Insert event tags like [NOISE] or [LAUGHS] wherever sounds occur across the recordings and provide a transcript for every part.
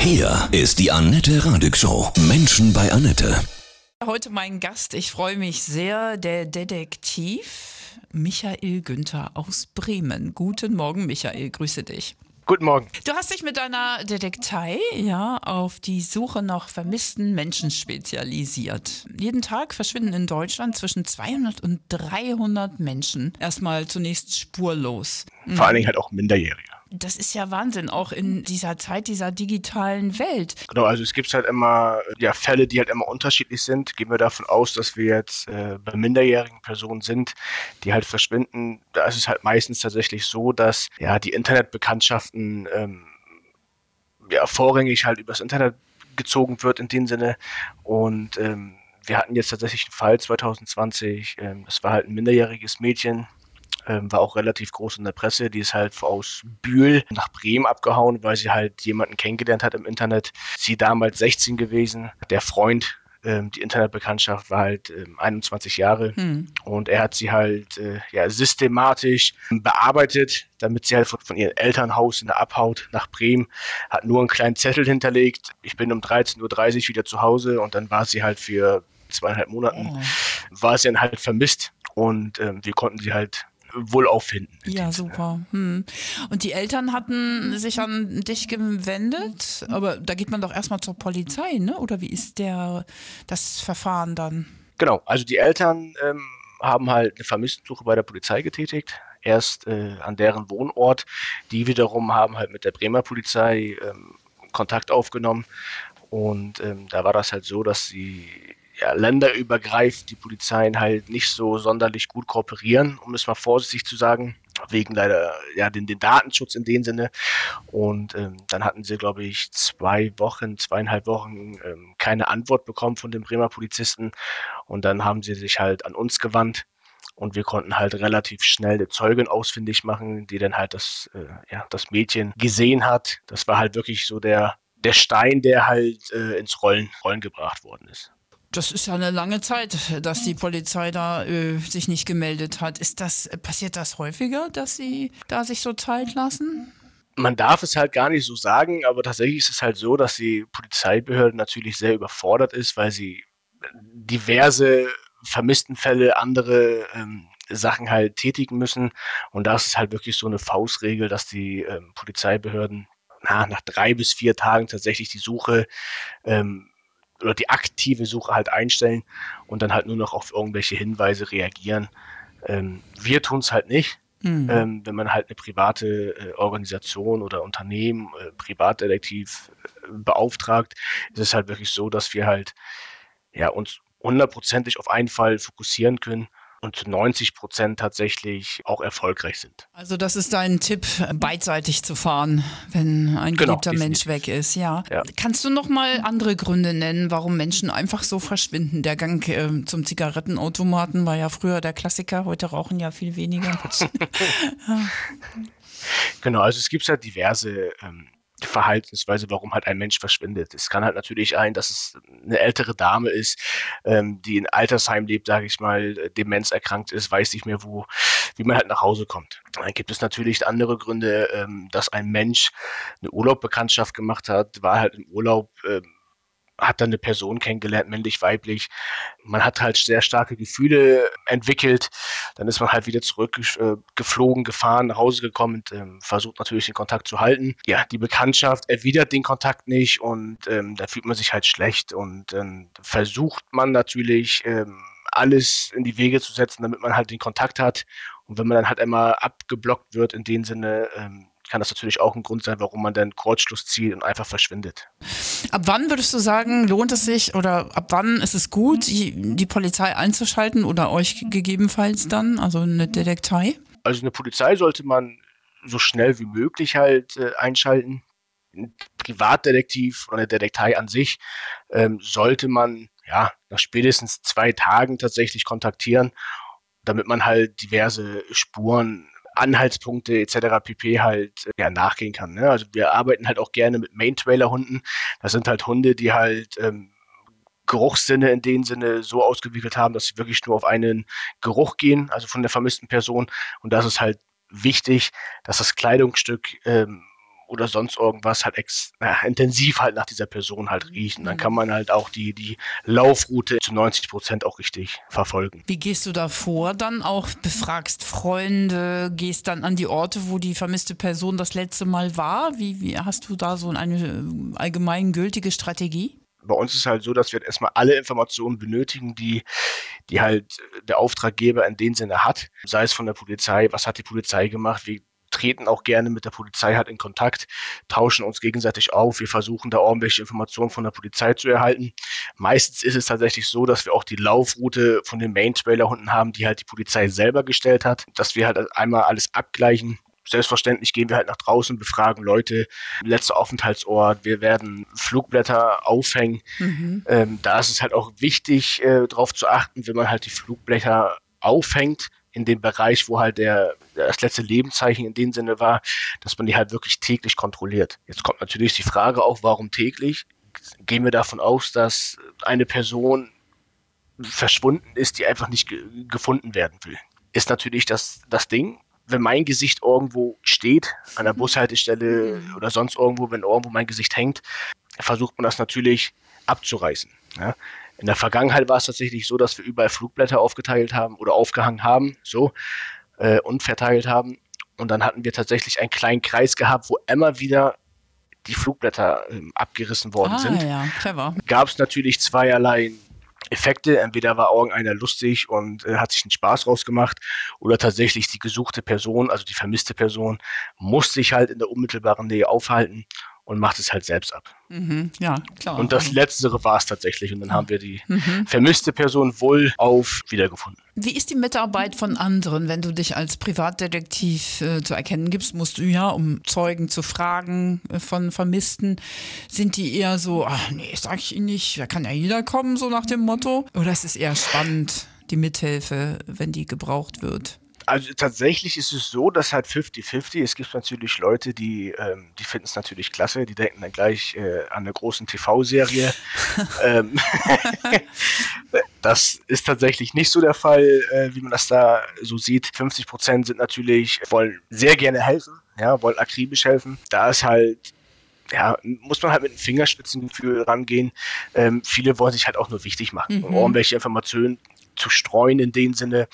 Hier ist die Annette Radig Show. Menschen bei Annette. Heute mein Gast, ich freue mich sehr, der Detektiv Michael Günther aus Bremen. Guten Morgen, Michael, grüße dich. Guten Morgen. Du hast dich mit deiner Detektei ja auf die Suche nach vermissten Menschen spezialisiert. Jeden Tag verschwinden in Deutschland zwischen 200 und 300 Menschen erstmal zunächst spurlos. Vor allen Dingen halt auch Minderjährige. Das ist ja Wahnsinn, auch in dieser Zeit dieser digitalen Welt. Genau, also es gibt halt immer ja, Fälle, die halt immer unterschiedlich sind. Gehen wir davon aus, dass wir jetzt äh, bei minderjährigen Personen sind, die halt verschwinden. Da ist es halt meistens tatsächlich so, dass ja die Internetbekanntschaften ähm, ja vorrangig halt übers Internet gezogen wird in dem Sinne. Und ähm, wir hatten jetzt tatsächlich einen Fall 2020, ähm, das war halt ein minderjähriges Mädchen, ähm, war auch relativ groß in der Presse. Die ist halt aus Bühl nach Bremen abgehauen, weil sie halt jemanden kennengelernt hat im Internet. Sie damals 16 gewesen. Der Freund ähm, die Internetbekanntschaft war halt ähm, 21 Jahre hm. und er hat sie halt äh, ja, systematisch bearbeitet, damit sie halt von, von ihrem Elternhaus in der Abhaut nach Bremen, hat nur einen kleinen Zettel hinterlegt. Ich bin um 13.30 Uhr wieder zu Hause und dann war sie halt für zweieinhalb Monaten, oh. war sie dann halt vermisst und ähm, wir konnten sie halt wohl auffinden. Ja, super. Hm. Und die Eltern hatten sich an dich gewendet, aber da geht man doch erstmal zur Polizei, ne? Oder wie ist der das Verfahren dann? Genau, also die Eltern ähm, haben halt eine Vermisstensuche bei der Polizei getätigt, erst äh, an deren Wohnort. Die wiederum haben halt mit der Bremer Polizei ähm, Kontakt aufgenommen. Und ähm, da war das halt so, dass sie ja, länderübergreifend die Polizeien halt nicht so sonderlich gut kooperieren, um es mal vorsichtig zu sagen, wegen leider ja den, den Datenschutz in dem Sinne. Und ähm, dann hatten sie, glaube ich, zwei Wochen, zweieinhalb Wochen ähm, keine Antwort bekommen von den Bremer Polizisten. Und dann haben sie sich halt an uns gewandt. Und wir konnten halt relativ schnell eine Zeugin ausfindig machen, die dann halt das, äh, ja, das Mädchen gesehen hat. Das war halt wirklich so der, der Stein, der halt äh, ins Rollen, Rollen gebracht worden ist. Das ist ja eine lange Zeit, dass die Polizei da äh, sich nicht gemeldet hat. Ist das, passiert das häufiger, dass sie da sich so Zeit lassen? Man darf es halt gar nicht so sagen, aber tatsächlich ist es halt so, dass die Polizeibehörde natürlich sehr überfordert ist, weil sie diverse vermissten Fälle, andere ähm, Sachen halt tätigen müssen. Und das ist halt wirklich so eine Faustregel, dass die ähm, Polizeibehörden na, nach drei bis vier Tagen tatsächlich die Suche ähm, oder die aktive Suche halt einstellen und dann halt nur noch auf irgendwelche Hinweise reagieren. Ähm, wir tun es halt nicht. Mhm. Ähm, wenn man halt eine private äh, Organisation oder Unternehmen, äh, Privatdetektiv äh, beauftragt, ist es halt wirklich so, dass wir halt ja, uns hundertprozentig auf einen Fall fokussieren können und zu 90 Prozent tatsächlich auch erfolgreich sind. Also das ist dein Tipp, beidseitig zu fahren, wenn ein genau, geliebter genau, Mensch weg ist, ja. ja. Kannst du noch mal andere Gründe nennen, warum Menschen einfach so verschwinden? Der Gang äh, zum Zigarettenautomaten war ja früher der Klassiker, heute rauchen ja viel weniger. [LAUGHS] Genau, also es gibt ja diverse ähm, Verhaltensweise, warum halt ein Mensch verschwindet. Es kann halt natürlich ein, dass es eine ältere Dame ist, ähm, die in Altersheim lebt, sage ich mal, äh, Demenz erkrankt ist, weiß nicht mehr, wo, wie man halt nach Hause kommt. Dann gibt es natürlich andere Gründe, ähm, dass ein Mensch eine Urlaubbekanntschaft gemacht hat, war halt im Urlaub, ähm, hat dann eine Person kennengelernt, männlich, weiblich. Man hat halt sehr starke Gefühle entwickelt. Dann ist man halt wieder zurückgeflogen, äh, gefahren, nach Hause gekommen und ähm, versucht natürlich den Kontakt zu halten. Ja, die Bekanntschaft erwidert den Kontakt nicht und ähm, da fühlt man sich halt schlecht und ähm, versucht man natürlich ähm, alles in die Wege zu setzen, damit man halt den Kontakt hat. Und wenn man dann halt einmal abgeblockt wird, in dem Sinne, ähm, kann das natürlich auch ein Grund sein, warum man dann Kurzschluss zieht und einfach verschwindet. Ab wann würdest du sagen, lohnt es sich oder ab wann ist es gut, die, die Polizei einzuschalten oder euch gegebenenfalls dann, also eine Detektei? Also eine Polizei sollte man so schnell wie möglich halt äh, einschalten. Ein Privatdetektiv oder eine Detektei an sich ähm, sollte man ja nach spätestens zwei Tagen tatsächlich kontaktieren, damit man halt diverse Spuren Anhaltspunkte etc. pp. halt äh, ja, nachgehen kann. Ne? Also wir arbeiten halt auch gerne mit Main-Trailer-Hunden. Das sind halt Hunde, die halt ähm, Geruchssinne in dem Sinne so ausgewickelt haben, dass sie wirklich nur auf einen Geruch gehen, also von der vermissten Person. Und das ist halt wichtig, dass das Kleidungsstück ähm, oder sonst irgendwas halt ex, na, intensiv halt nach dieser Person halt riechen. Dann kann man halt auch die, die Laufroute zu 90 Prozent auch richtig verfolgen. Wie gehst du da vor? Dann auch befragst Freunde, gehst dann an die Orte, wo die vermisste Person das letzte Mal war? Wie, wie hast du da so eine äh, allgemeingültige Strategie? bei uns ist halt so, dass wir erstmal alle Informationen benötigen, die, die halt der Auftraggeber in dem Sinne hat. Sei es von der Polizei, was hat die Polizei gemacht, wie treten auch gerne mit der Polizei halt in Kontakt, tauschen uns gegenseitig auf. Wir versuchen da irgendwelche Informationen von der Polizei zu erhalten. Meistens ist es tatsächlich so, dass wir auch die Laufroute von den Main-Trailer-Hunden haben, die halt die Polizei selber gestellt hat, dass wir halt einmal alles abgleichen. Selbstverständlich gehen wir halt nach draußen, befragen Leute, letzter Aufenthaltsort, wir werden Flugblätter aufhängen. Mhm. Ähm, da ist es halt auch wichtig, äh, darauf zu achten, wenn man halt die Flugblätter aufhängt, in dem Bereich, wo halt der, das letzte Lebenszeichen in dem Sinne war, dass man die halt wirklich täglich kontrolliert. Jetzt kommt natürlich die Frage auch, warum täglich? Gehen wir davon aus, dass eine Person verschwunden ist, die einfach nicht ge gefunden werden will. Ist natürlich das, das Ding. Wenn mein Gesicht irgendwo steht, an der Bushaltestelle mhm. oder sonst irgendwo, wenn irgendwo mein Gesicht hängt, versucht man das natürlich abzureißen. Ja? In der Vergangenheit war es tatsächlich so, dass wir überall Flugblätter aufgeteilt haben oder aufgehangen haben, so, äh, und verteilt haben. Und dann hatten wir tatsächlich einen kleinen Kreis gehabt, wo immer wieder die Flugblätter äh, abgerissen worden ah, sind. Ja, clever. Gab es natürlich zweierlei Effekte. Entweder war irgendeiner lustig und äh, hat sich einen Spaß rausgemacht oder tatsächlich die gesuchte Person, also die vermisste Person, muss sich halt in der unmittelbaren Nähe aufhalten und macht es halt selbst ab. Mhm, ja, klar. Und das Letztere war es tatsächlich. Und dann haben wir die mhm. vermisste Person wohl auf wiedergefunden. Wie ist die Mitarbeit von anderen? Wenn du dich als Privatdetektiv äh, zu erkennen gibst, musst du ja, um Zeugen zu fragen äh, von Vermissten, sind die eher so, ach nee, sag ich ihnen nicht, da kann ja jeder kommen, so nach dem Motto? Oder ist es eher spannend, die Mithilfe, wenn die gebraucht wird? Also tatsächlich ist es so, dass halt 50-50, es gibt natürlich Leute, die, ähm, die finden es natürlich klasse, die denken dann gleich äh, an eine großen TV-Serie. [LAUGHS] ähm, das ist tatsächlich nicht so der Fall, äh, wie man das da so sieht. 50 Prozent sind natürlich, wollen sehr gerne helfen, ja, wollen akribisch helfen. Da ist halt ja, muss man halt mit einem Fingerspitzengefühl rangehen. Ähm, viele wollen sich halt auch nur wichtig machen, mhm. um irgendwelche Informationen zu streuen in dem Sinne.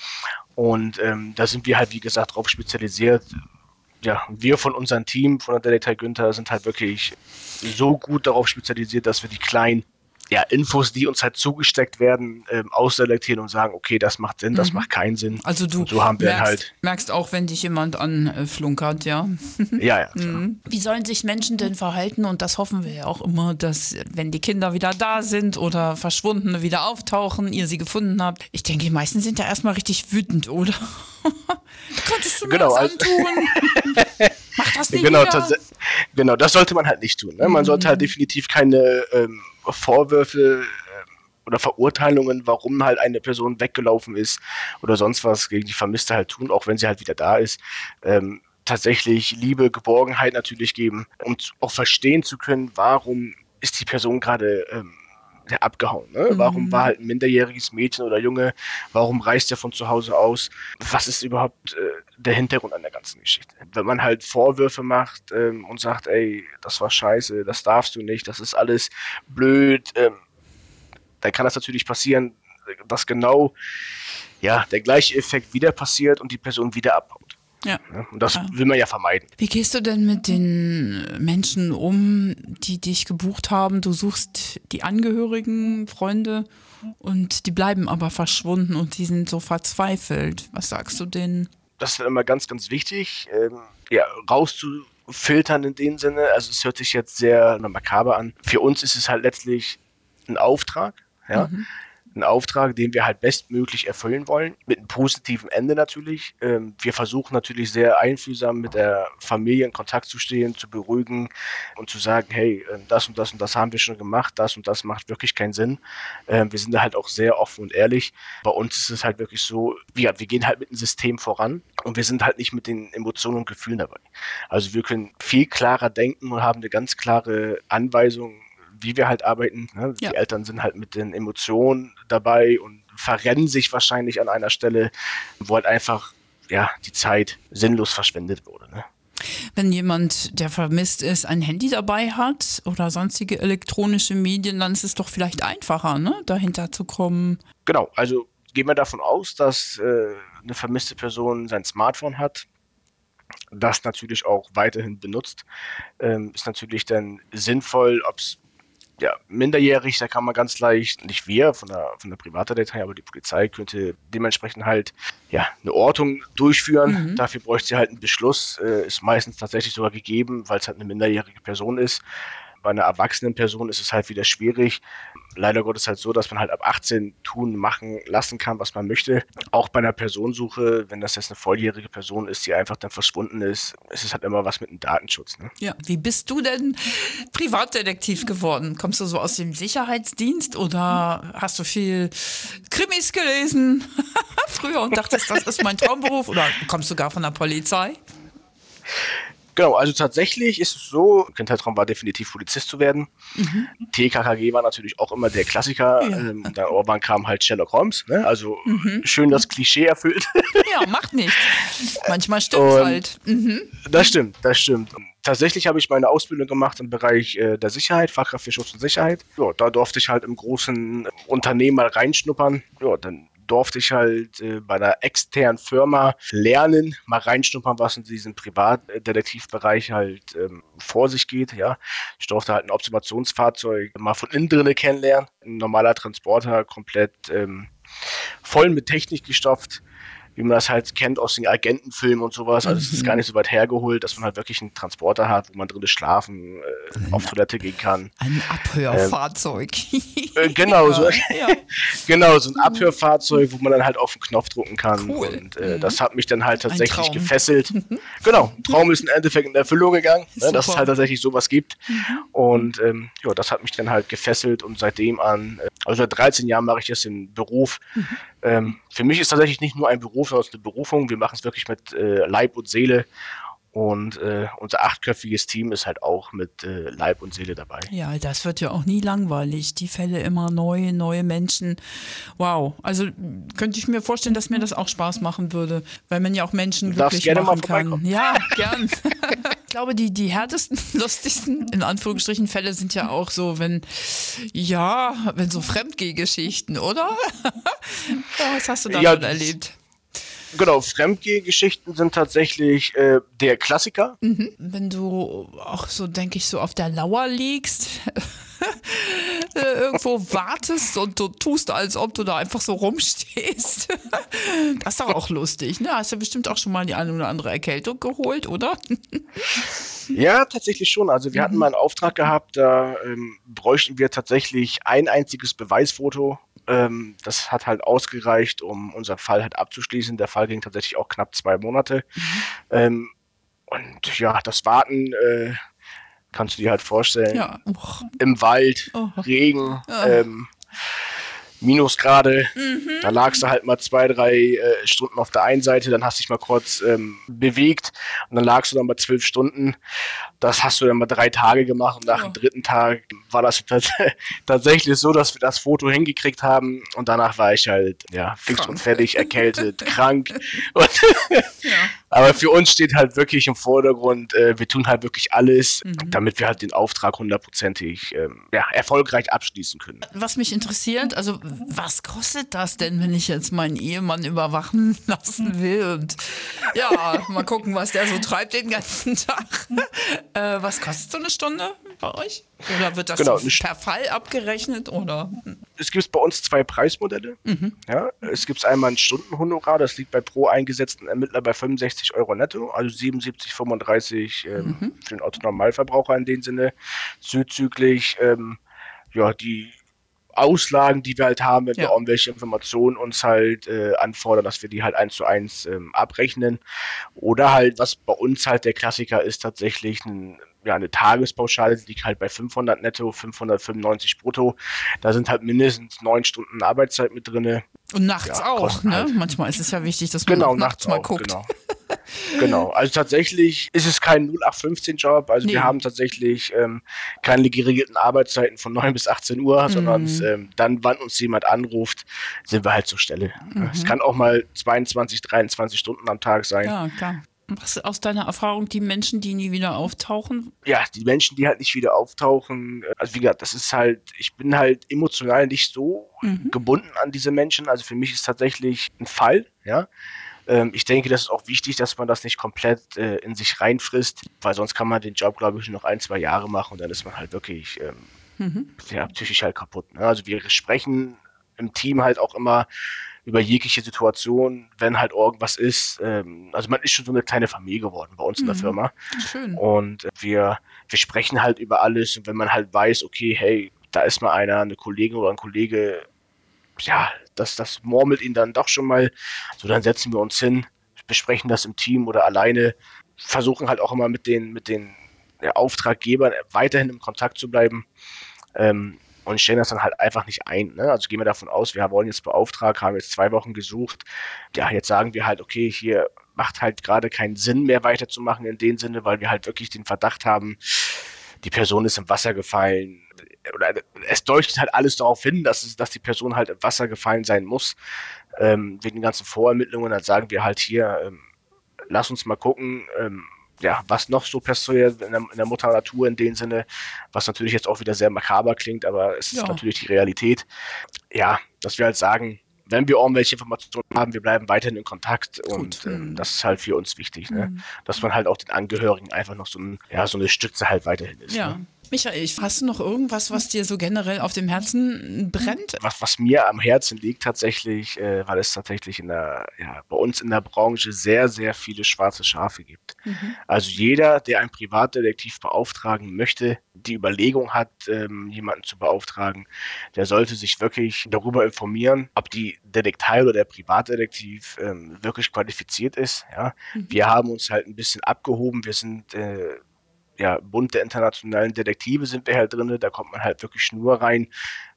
Und ähm, da sind wir halt, wie gesagt, darauf spezialisiert. Ja, wir von unserem Team, von der Detektiv Günther, sind halt wirklich so gut darauf spezialisiert, dass wir die kleinen ja, Infos, die uns halt zugesteckt werden, ähm, ausselektieren und sagen, okay, das macht Sinn, das mhm. macht keinen Sinn. Also du so merkst, halt merkst, auch, wenn dich jemand anflunkert, ja? [LAUGHS] ja, ja. Mhm. Wie sollen sich Menschen denn verhalten? Und das hoffen wir ja auch immer, dass wenn die Kinder wieder da sind oder Verschwundene wieder auftauchen, ihr sie gefunden habt. Ich denke, die meisten sind ja erstmal richtig wütend, oder? [LAUGHS] Könntest du mir genau, das antun? [LAUGHS] Mach das nicht genau, genau, das sollte man halt nicht tun. Ne? Man mhm. sollte halt definitiv keine ähm, Vorwürfe äh, oder Verurteilungen, warum halt eine Person weggelaufen ist oder sonst was gegen die Vermisste halt tun, auch wenn sie halt wieder da ist. Ähm, tatsächlich Liebe, Geborgenheit natürlich geben, um auch verstehen zu können, warum ist die Person gerade ähm, abgehauen. Ne? Mhm. Warum war halt ein minderjähriges Mädchen oder Junge, warum reist er von zu Hause aus? Was ist überhaupt äh, der Hintergrund an der ganzen Geschichte? Wenn man halt Vorwürfe macht ähm, und sagt, ey, das war scheiße, das darfst du nicht, das ist alles blöd, ähm, dann kann das natürlich passieren, dass genau ja, der gleiche Effekt wieder passiert und die Person wieder abhaut. Ja. Und das will man ja vermeiden. Wie gehst du denn mit den Menschen um, die dich gebucht haben? Du suchst die Angehörigen, Freunde und die bleiben aber verschwunden und die sind so verzweifelt. Was sagst du denen? Das ist immer ganz, ganz wichtig, ähm, ja, rauszufiltern in dem Sinne. Also es hört sich jetzt sehr makaber an. Für uns ist es halt letztlich ein Auftrag. Ja. Mhm ein Auftrag, den wir halt bestmöglich erfüllen wollen, mit einem positiven Ende natürlich. Ähm, wir versuchen natürlich sehr einfühlsam mit der Familie in Kontakt zu stehen, zu beruhigen und zu sagen, hey, äh, das und das und das haben wir schon gemacht, das und das macht wirklich keinen Sinn. Ähm, wir sind da halt auch sehr offen und ehrlich. Bei uns ist es halt wirklich so, wir, wir gehen halt mit dem System voran und wir sind halt nicht mit den Emotionen und Gefühlen dabei. Also wir können viel klarer denken und haben eine ganz klare Anweisung, wie wir halt arbeiten. Ne? Ja. Die Eltern sind halt mit den Emotionen dabei und verrennen sich wahrscheinlich an einer Stelle, wo halt einfach ja, die Zeit sinnlos verschwendet wurde. Ne? Wenn jemand, der vermisst ist, ein Handy dabei hat oder sonstige elektronische Medien, dann ist es doch vielleicht einfacher, ne, dahinter zu kommen. Genau, also gehen wir davon aus, dass äh, eine vermisste Person sein Smartphone hat, das natürlich auch weiterhin benutzt. Ähm, ist natürlich dann sinnvoll, ob es ja, minderjährig, da kann man ganz leicht, nicht wir von der, von der Privatdatei, aber die Polizei könnte dementsprechend halt ja, eine Ortung durchführen. Mhm. Dafür bräuchte sie halt einen Beschluss, äh, ist meistens tatsächlich sogar gegeben, weil es halt eine minderjährige Person ist. Bei einer erwachsenen Person ist es halt wieder schwierig. Leider Gottes halt so, dass man halt ab 18 tun, machen, lassen kann, was man möchte. Auch bei einer Personensuche, wenn das jetzt eine volljährige Person ist, die einfach dann verschwunden ist, ist es halt immer was mit dem Datenschutz. Ne? Ja, wie bist du denn Privatdetektiv geworden? Kommst du so aus dem Sicherheitsdienst oder hast du viel Krimis gelesen [LAUGHS] früher und dachtest, das ist mein Traumberuf oder kommst du gar von der Polizei? Genau, also tatsächlich ist es so, Kindheitstraum war definitiv Polizist zu werden. Mhm. TKKG war natürlich auch immer der Klassiker. Ja. Ähm, der Orban kam halt Sherlock Holmes, ne? also mhm. schön das Klischee erfüllt. [LAUGHS] Ja, macht nichts. Manchmal stimmt es halt. Mhm. Das stimmt, das stimmt. Tatsächlich habe ich meine Ausbildung gemacht im Bereich äh, der Sicherheit, Fachkraft für Schutz und Sicherheit. Ja, da durfte ich halt im großen Unternehmen mal reinschnuppern. Ja, dann durfte ich halt äh, bei einer externen Firma lernen, mal reinschnuppern, was in diesem Privatdetektivbereich halt ähm, vor sich geht. Ja, ich durfte halt ein Observationsfahrzeug mal von innen drinne kennenlernen. Ein normaler Transporter, komplett ähm, voll mit Technik gestopft wie man das halt kennt aus den Agentenfilmen und sowas. Also es ist mhm. gar nicht so weit hergeholt, dass man halt wirklich einen Transporter hat, wo man drin schlafen, äh, auf Toilette gehen kann. Ein Abhörfahrzeug. Ähm, äh, genau, so, [LAUGHS] ja. genau, so ein Abhörfahrzeug, wo man dann halt auf den Knopf drucken kann. Cool. Und äh, mhm. das hat mich dann halt tatsächlich gefesselt. Mhm. [LAUGHS] Genau, ein Traum ist im Endeffekt in Erfüllung gegangen, ne, dass es halt tatsächlich sowas gibt. Mhm. Und ähm, ja, das hat mich dann halt gefesselt und seitdem an, äh, also seit 13 Jahren mache ich das im Beruf. Ähm, für mich ist tatsächlich nicht nur ein Beruf, sondern eine Berufung. Wir machen es wirklich mit äh, Leib und Seele. Und äh, unser achtköpfiges Team ist halt auch mit äh, Leib und Seele dabei. Ja, das wird ja auch nie langweilig. Die Fälle immer neu, neue Menschen. Wow. Also könnte ich mir vorstellen, dass mir das auch Spaß machen würde, weil man ja auch Menschen du wirklich gerne machen kann. Ja, gern. [LAUGHS] ich glaube, die, die härtesten, [LAUGHS] lustigsten, in Anführungsstrichen, Fälle sind ja auch so, wenn, ja, wenn so Fremdgehgeschichten, oder? [LAUGHS] was hast du da ja, erlebt? Genau, Fremdgeh-Geschichten sind tatsächlich äh, der Klassiker. Mhm. Wenn du auch so, denke ich, so auf der Lauer liegst, [LAUGHS] irgendwo wartest und du tust, als ob du da einfach so rumstehst. [LAUGHS] das ist doch auch lustig, ne? Hast du bestimmt auch schon mal die eine oder andere Erkältung geholt, oder? [LAUGHS] ja, tatsächlich schon. Also wir hatten mhm. mal einen Auftrag gehabt, da ähm, bräuchten wir tatsächlich ein einziges Beweisfoto ähm, das hat halt ausgereicht, um unseren Fall halt abzuschließen. Der Fall ging tatsächlich auch knapp zwei Monate. Mhm. Ähm, und ja, das Warten äh, kannst du dir halt vorstellen. Ja. Im Wald, oh. Regen, oh. Ähm, Minusgrade. Mhm. Da lagst du halt mal zwei, drei äh, Stunden auf der einen Seite, dann hast du dich mal kurz ähm, bewegt und dann lagst du dann mal zwölf Stunden. Das hast du dann mal drei Tage gemacht und nach oh. dem dritten Tag war das [LAUGHS] tatsächlich so, dass wir das Foto hingekriegt haben und danach war ich halt ja fix und fertig, erkältet, [LAUGHS] krank. Und ja. [LAUGHS] Aber für uns steht halt wirklich im Vordergrund, äh, wir tun halt wirklich alles, mhm. damit wir halt den Auftrag hundertprozentig ähm, ja, erfolgreich abschließen können. Was mich interessiert, also was kostet das denn, wenn ich jetzt meinen Ehemann überwachen lassen will? Und ja, mal gucken, was der so treibt den ganzen Tag. Äh, was kostet so eine Stunde bei euch? Oder wird das genau, so per Fall abgerechnet? Oder? Es gibt bei uns zwei Preismodelle. Mhm. Ja, es gibt einmal ein Stundenhonorar, das liegt bei pro eingesetzten Ermittler bei 65 Euro netto, also 77, 35 ähm, mhm. für den Autonormalverbraucher in dem Sinne. Zuzüglich ähm, ja, die Auslagen, die wir halt haben, wenn ja. wir irgendwelche Informationen uns halt äh, anfordern, dass wir die halt eins zu eins ähm, abrechnen. Oder halt, was bei uns halt der Klassiker ist, tatsächlich ein, ja, eine Tagespauschale, liegt halt bei 500 netto, 595 brutto. Da sind halt mindestens neun Stunden Arbeitszeit mit drin. Und nachts ja, auch, ne? Halt. Manchmal ist es ja wichtig, dass man genau, nachts, nachts mal auch, guckt. Genau. [LAUGHS] genau, also tatsächlich ist es kein 0815-Job. Also nee. wir haben tatsächlich ähm, keine geregelten Arbeitszeiten von 9 bis 18 Uhr, mhm. sondern ähm, dann, wann uns jemand anruft, sind wir halt zur Stelle. Mhm. Es kann auch mal 22, 23 Stunden am Tag sein. Ja, klar. Was aus deiner Erfahrung die Menschen, die nie wieder auftauchen? Ja, die Menschen, die halt nicht wieder auftauchen. Also wie gesagt, das ist halt, ich bin halt emotional nicht so mhm. gebunden an diese Menschen. Also für mich ist tatsächlich ein Fall, ja. Ähm, ich denke, das ist auch wichtig, dass man das nicht komplett äh, in sich reinfrisst, weil sonst kann man den Job, glaube ich, noch ein, zwei Jahre machen und dann ist man halt wirklich ähm, mhm. ja, psychisch halt kaputt. Ne? Also wir sprechen im Team halt auch immer über jegliche Situation, wenn halt irgendwas ist. Ähm, also man ist schon so eine kleine Familie geworden bei uns mhm. in der mhm. Firma. Schön. Und wir, wir sprechen halt über alles und wenn man halt weiß, okay, hey, da ist mal einer, eine Kollegin oder ein Kollege, ja, das, das murmelt ihn dann doch schon mal. So, dann setzen wir uns hin, besprechen das im Team oder alleine, versuchen halt auch immer mit den, mit den Auftraggebern weiterhin im Kontakt zu bleiben. Ähm, und stellen das dann halt einfach nicht ein. Ne? Also gehen wir davon aus, wir wollen jetzt beauftragt, haben jetzt zwei Wochen gesucht. Ja, jetzt sagen wir halt, okay, hier macht halt gerade keinen Sinn mehr weiterzumachen in dem Sinne, weil wir halt wirklich den Verdacht haben, die Person ist im Wasser gefallen. Oder es deutet halt alles darauf hin, dass, es, dass die Person halt im Wasser gefallen sein muss. Ähm, wegen den ganzen Vorermittlungen, dann sagen wir halt hier, ähm, lass uns mal gucken, ähm, ja, was noch so passiert in der, in der, Mutter Natur in dem Sinne, was natürlich jetzt auch wieder sehr makaber klingt, aber es ja. ist natürlich die Realität. Ja, dass wir halt sagen, wenn wir irgendwelche Informationen haben, wir bleiben weiterhin in Kontakt und äh, mhm. das ist halt für uns wichtig, ne? Mhm. dass man halt auch den Angehörigen einfach noch so, ein, ja, so eine Stütze halt weiterhin ist. Ja. Ne? Michael, hast du noch irgendwas, was dir so generell auf dem Herzen brennt? Was, was mir am Herzen liegt tatsächlich, äh, weil es tatsächlich in der, ja, bei uns in der Branche sehr, sehr viele schwarze Schafe gibt. Mhm. Also jeder, der einen Privatdetektiv beauftragen möchte, die Überlegung hat, ähm, jemanden zu beauftragen, der sollte sich wirklich darüber informieren, ob die Detektei oder der Privatdetektiv ähm, wirklich qualifiziert ist. Ja? Mhm. Wir haben uns halt ein bisschen abgehoben. Wir sind äh, ja, Bund der internationalen Detektive sind wir halt drin, da kommt man halt wirklich nur rein,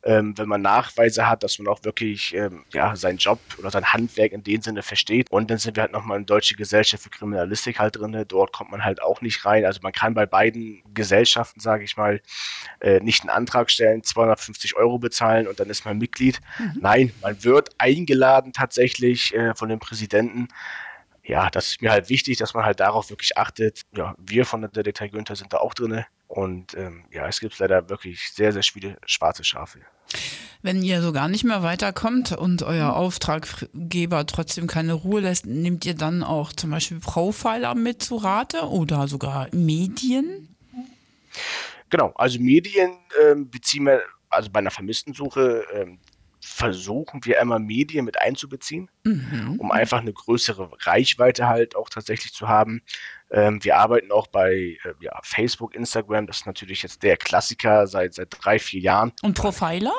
ähm, wenn man Nachweise hat, dass man auch wirklich ähm, ja, seinen Job oder sein Handwerk in dem Sinne versteht. Und dann sind wir halt nochmal in Deutsche Gesellschaft für Kriminalistik halt drin, dort kommt man halt auch nicht rein. Also man kann bei beiden Gesellschaften, sage ich mal, äh, nicht einen Antrag stellen, 250 Euro bezahlen und dann ist man Mitglied. Mhm. Nein, man wird eingeladen tatsächlich äh, von dem Präsidenten ja, das ist mir halt wichtig, dass man halt darauf wirklich achtet. Ja, wir von der Detektei Günther sind da auch drin. Und ähm, ja, es gibt leider wirklich sehr, sehr viele schwarze Schafe. Wenn ihr so gar nicht mehr weiterkommt und euer Auftraggeber trotzdem keine Ruhe lässt, nehmt ihr dann auch zum Beispiel Profiler mit zu Rate oder sogar Medien? Genau, also Medien ähm, beziehen wir, also bei einer Vermisstensuche ähm, versuchen wir immer Medien mit einzubeziehen, mhm. um einfach eine größere Reichweite halt auch tatsächlich zu haben. Ähm, wir arbeiten auch bei äh, ja, Facebook, Instagram, das ist natürlich jetzt der Klassiker seit, seit drei, vier Jahren. Und Profiler?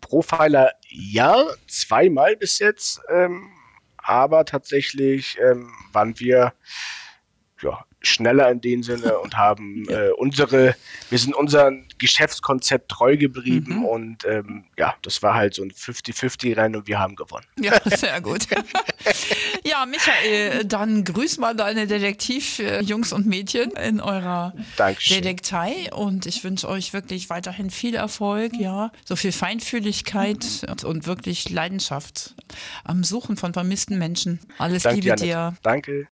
Profiler ja, zweimal bis jetzt, ähm, aber tatsächlich ähm, waren wir ja, schneller in dem Sinne und haben äh, unsere, wir sind unserem Geschäftskonzept treu geblieben mhm. und ähm, ja, das war halt so ein 50-50-Rennen und wir haben gewonnen. Ja, sehr gut. ja, Michael, dann grüß mal deine Detektiv-Jungs und Mädchen in eurer Dankeschön. Detektei und ich wünsche euch wirklich weiterhin viel Erfolg, ja, so viel Feinfühligkeit und, und wirklich Leidenschaft am Suchen von vermissten Menschen. Alles Danke, Liebe dir. Danke.